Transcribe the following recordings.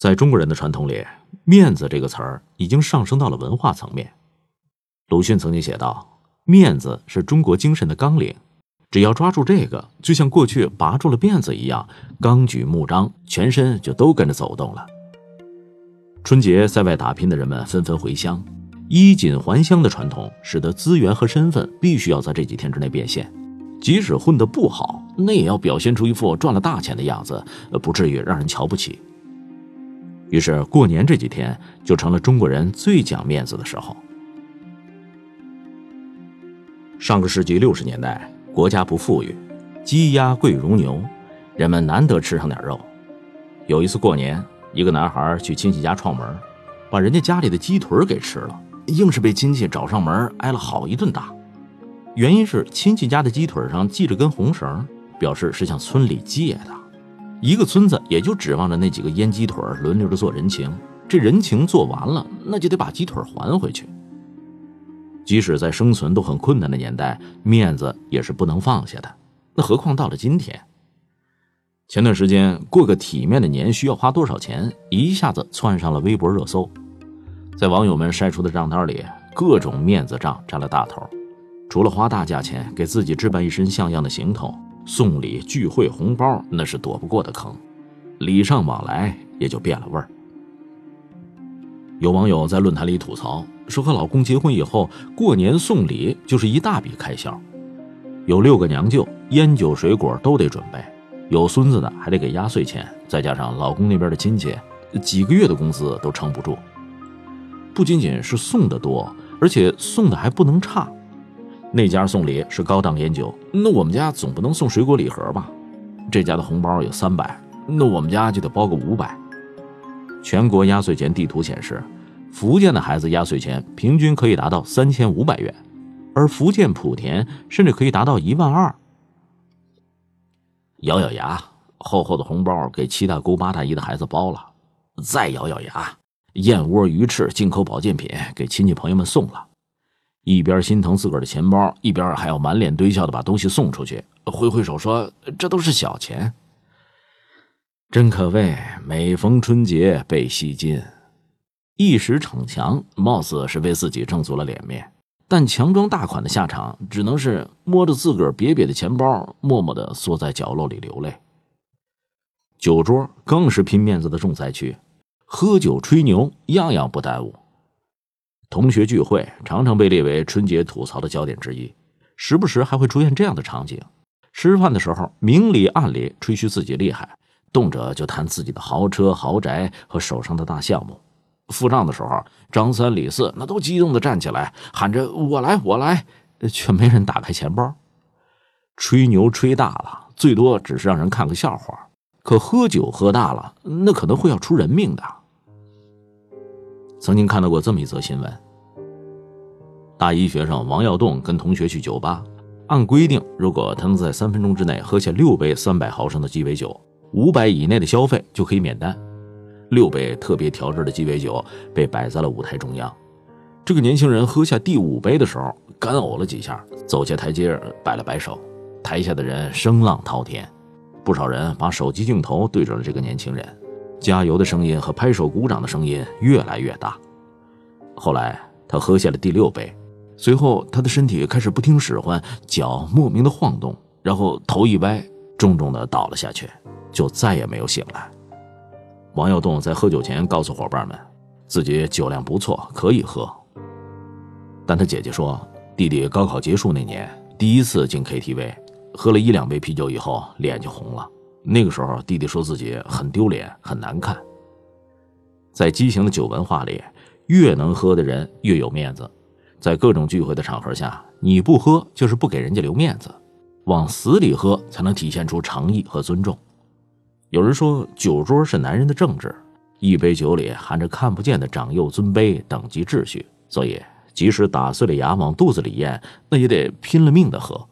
在中国人的传统里，面子这个词儿已经上升到了文化层面。鲁迅曾经写道：“面子是中国精神的纲领，只要抓住这个，就像过去拔住了辫子一样，纲举目张，全身就都跟着走动了。”春节在外打拼的人们纷纷回乡，衣锦还乡的传统使得资源和身份必须要在这几天之内变现，即使混得不好，那也要表现出一副赚了大钱的样子，不至于让人瞧不起。于是，过年这几天就成了中国人最讲面子的时候。上个世纪六十年代，国家不富裕，鸡鸭贵如牛，人们难得吃上点肉。有一次过年，一个男孩去亲戚家串门，把人家家里的鸡腿给吃了，硬是被亲戚找上门挨了好一顿打。原因是亲戚家的鸡腿上系着根红绳，表示是向村里借的。一个村子也就指望着那几个腌鸡腿轮流着做人情，这人情做完了，那就得把鸡腿还回去。即使在生存都很困难的年代，面子也是不能放下的。那何况到了今天？前段时间过个体面的年需要花多少钱，一下子窜上了微博热搜。在网友们晒出的账单里，各种面子账占了大头。除了花大价钱给自己置办一身像样的行头。送礼、聚会、红包，那是躲不过的坑，礼尚往来也就变了味儿。有网友在论坛里吐槽说，和老公结婚以后，过年送礼就是一大笔开销，有六个娘舅，烟酒水果都得准备，有孙子的还得给压岁钱，再加上老公那边的亲戚，几个月的工资都撑不住。不仅仅是送的多，而且送的还不能差。那家送礼是高档烟酒，那我们家总不能送水果礼盒吧？这家的红包有三百，那我们家就得包个五百。全国压岁钱地图显示，福建的孩子压岁钱平均可以达到三千五百元，而福建莆田甚至可以达到一万二。咬咬牙，厚厚的红包给七大姑八大姨的孩子包了，再咬咬牙，燕窝、鱼翅、进口保健品给亲戚朋友们送了。一边心疼自个儿的钱包，一边还要满脸堆笑的把东西送出去，挥挥手说：“这都是小钱。”真可谓每逢春节倍吸金，一时逞强，貌似是为自己挣足了脸面，但强装大款的下场，只能是摸着自个儿瘪瘪的钱包，默默的缩在角落里流泪。酒桌更是拼面子的重灾区，喝酒吹牛，样样不耽误。同学聚会常常被列为春节吐槽的焦点之一，时不时还会出现这样的场景：吃饭的时候明里暗里吹嘘自己厉害，动辄就谈自己的豪车、豪宅和手上的大项目；付账的时候，张三李四那都激动的站起来，喊着“我来，我来”，却没人打开钱包。吹牛吹大了，最多只是让人看个笑话；可喝酒喝大了，那可能会要出人命的。曾经看到过这么一则新闻：大一学生王耀栋跟同学去酒吧，按规定，如果他能在三分钟之内喝下六杯三百毫升的鸡尾酒，五百以内的消费就可以免单。六杯特别调制的鸡尾酒被摆在了舞台中央。这个年轻人喝下第五杯的时候，干呕了几下，走下台阶，摆了摆手。台下的人声浪滔天，不少人把手机镜头对准了这个年轻人。加油的声音和拍手鼓掌的声音越来越大。后来他喝下了第六杯，随后他的身体开始不听使唤，脚莫名的晃动，然后头一歪，重重的倒了下去，就再也没有醒来。王耀栋在喝酒前告诉伙伴们，自己酒量不错，可以喝。但他姐姐说，弟弟高考结束那年第一次进 KTV，喝了一两杯啤酒以后，脸就红了。那个时候，弟弟说自己很丢脸、很难看。在畸形的酒文化里，越能喝的人越有面子。在各种聚会的场合下，你不喝就是不给人家留面子，往死里喝才能体现出诚意和尊重。有人说，酒桌是男人的政治，一杯酒里含着看不见的长幼尊卑、等级秩序，所以即使打碎了牙往肚子里咽，那也得拼了命的喝。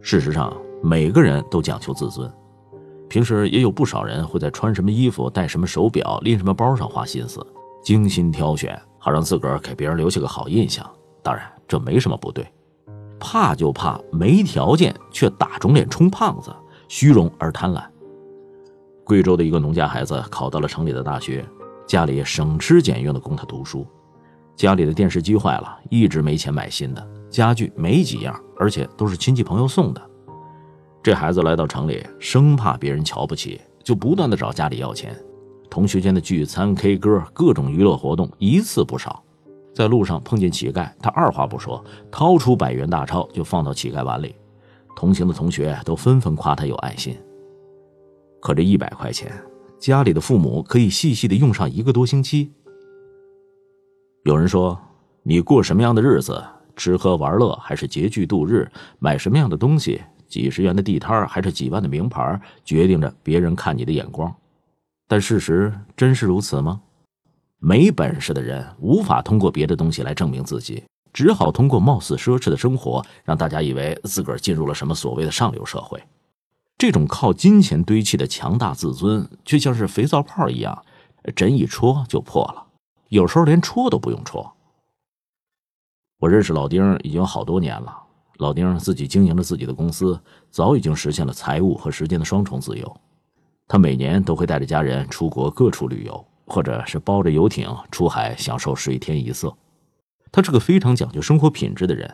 事实上。每个人都讲求自尊，平时也有不少人会在穿什么衣服、戴什么手表、拎什么包上花心思，精心挑选，好让自个儿给别人留下个好印象。当然，这没什么不对。怕就怕没条件却打肿脸充胖子，虚荣而贪婪。贵州的一个农家孩子考到了城里的大学，家里省吃俭用的供他读书。家里的电视机坏了，一直没钱买新的，家具没几样，而且都是亲戚朋友送的。这孩子来到城里，生怕别人瞧不起，就不断的找家里要钱。同学间的聚餐、K 歌、各种娱乐活动一次不少。在路上碰见乞丐，他二话不说，掏出百元大钞就放到乞丐碗里。同行的同学都纷纷夸他有爱心。可这一百块钱，家里的父母可以细细的用上一个多星期。有人说，你过什么样的日子，吃喝玩乐还是拮据度日，买什么样的东西，几十元的地摊还是几万的名牌，决定着别人看你的眼光。但事实真是如此吗？没本事的人无法通过别的东西来证明自己，只好通过貌似奢侈的生活，让大家以为自个儿进入了什么所谓的上流社会。这种靠金钱堆砌的强大自尊，却像是肥皂泡一样，针一戳就破了。有时候连戳都不用戳。我认识老丁已经好多年了，老丁自己经营着自己的公司，早已经实现了财务和时间的双重自由。他每年都会带着家人出国各处旅游，或者是包着游艇出海享受水天一色。他是个非常讲究生活品质的人，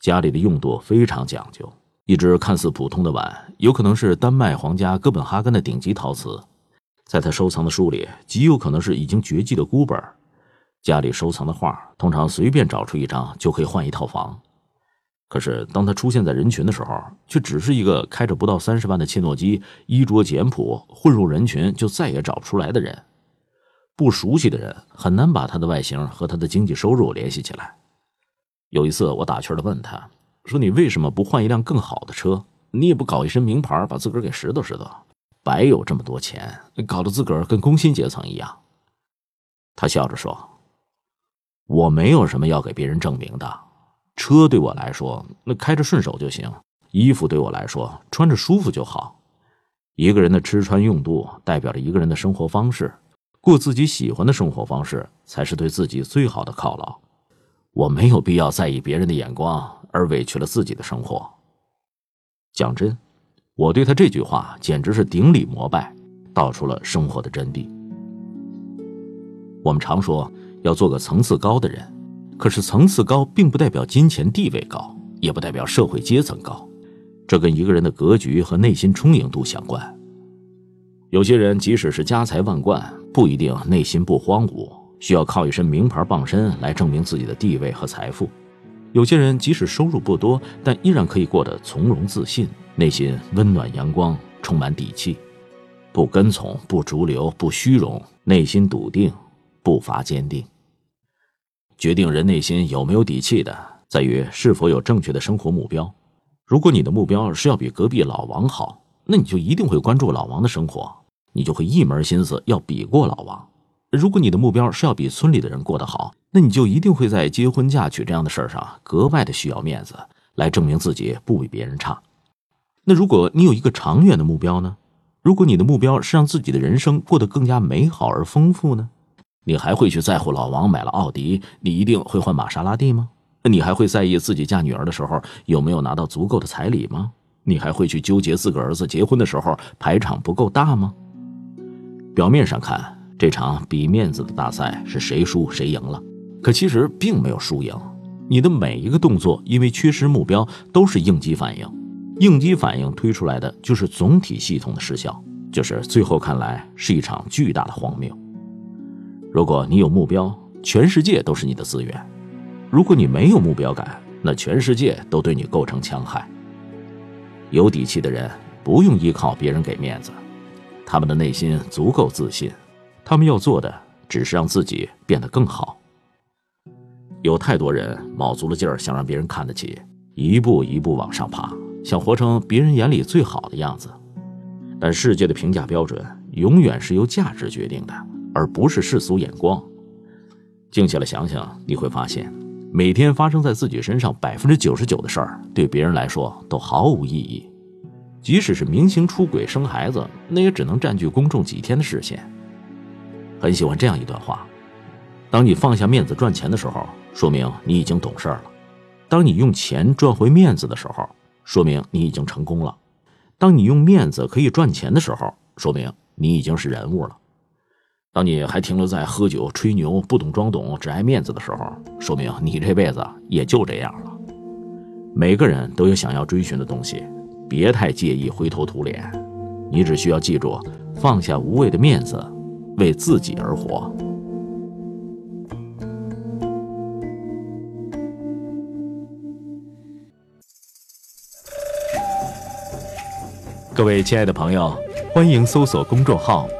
家里的用度非常讲究。一只看似普通的碗，有可能是丹麦皇家哥本哈根的顶级陶瓷。在他收藏的书里，极有可能是已经绝迹的孤本。家里收藏的画，通常随便找出一张就可以换一套房。可是当他出现在人群的时候，却只是一个开着不到三十万的切诺基，衣着简朴，混入人群就再也找不出来的人。不熟悉的人很难把他的外形和他的经济收入联系起来。有一次，我打趣的问他。说你为什么不换一辆更好的车？你也不搞一身名牌，把自个儿给拾掇拾掇，白有这么多钱，搞得自个儿跟工薪阶层一样。他笑着说：“我没有什么要给别人证明的，车对我来说，那开着顺手就行；衣服对我来说，穿着舒服就好。一个人的吃穿用度，代表着一个人的生活方式，过自己喜欢的生活方式，才是对自己最好的犒劳。我没有必要在意别人的眼光。”而委屈了自己的生活。讲真，我对他这句话简直是顶礼膜拜，道出了生活的真谛。我们常说要做个层次高的人，可是层次高并不代表金钱地位高，也不代表社会阶层高，这跟一个人的格局和内心充盈度相关。有些人即使是家财万贯，不一定内心不荒芜，需要靠一身名牌傍身来证明自己的地位和财富。有些人即使收入不多，但依然可以过得从容自信，内心温暖阳光，充满底气，不跟从，不逐流，不虚荣，内心笃定，步伐坚定。决定人内心有没有底气的，在于是否有正确的生活目标。如果你的目标是要比隔壁老王好，那你就一定会关注老王的生活，你就会一门心思要比过老王。如果你的目标是要比村里的人过得好，那你就一定会在结婚嫁娶这样的事儿上格外的需要面子，来证明自己不比别人差。那如果你有一个长远的目标呢？如果你的目标是让自己的人生过得更加美好而丰富呢？你还会去在乎老王买了奥迪，你一定会换玛莎拉蒂吗？你还会在意自己嫁女儿的时候有没有拿到足够的彩礼吗？你还会去纠结自个儿子结婚的时候排场不够大吗？表面上看，这场比面子的大赛是谁输谁赢了。可其实并没有输赢，你的每一个动作因为缺失目标都是应激反应，应激反应推出来的就是总体系统的失效，就是最后看来是一场巨大的荒谬。如果你有目标，全世界都是你的资源；如果你没有目标感，那全世界都对你构成戕害。有底气的人不用依靠别人给面子，他们的内心足够自信，他们要做的只是让自己变得更好。有太多人卯足了劲儿想让别人看得起，一步一步往上爬，想活成别人眼里最好的样子。但世界的评价标准永远是由价值决定的，而不是世俗眼光。静下来想想，你会发现，每天发生在自己身上百分之九十九的事儿，对别人来说都毫无意义。即使是明星出轨生孩子，那也只能占据公众几天的视线。很喜欢这样一段话。当你放下面子赚钱的时候，说明你已经懂事了；当你用钱赚回面子的时候，说明你已经成功了；当你用面子可以赚钱的时候，说明你已经是人物了。当你还停留在喝酒、吹牛、不懂装懂、只爱面子的时候，说明你这辈子也就这样了。每个人都有想要追寻的东西，别太介意灰头土脸。你只需要记住，放下无谓的面子，为自己而活。各位亲爱的朋友，欢迎搜索公众号“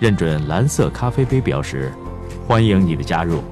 认准蓝色咖啡杯标识，欢迎你的加入。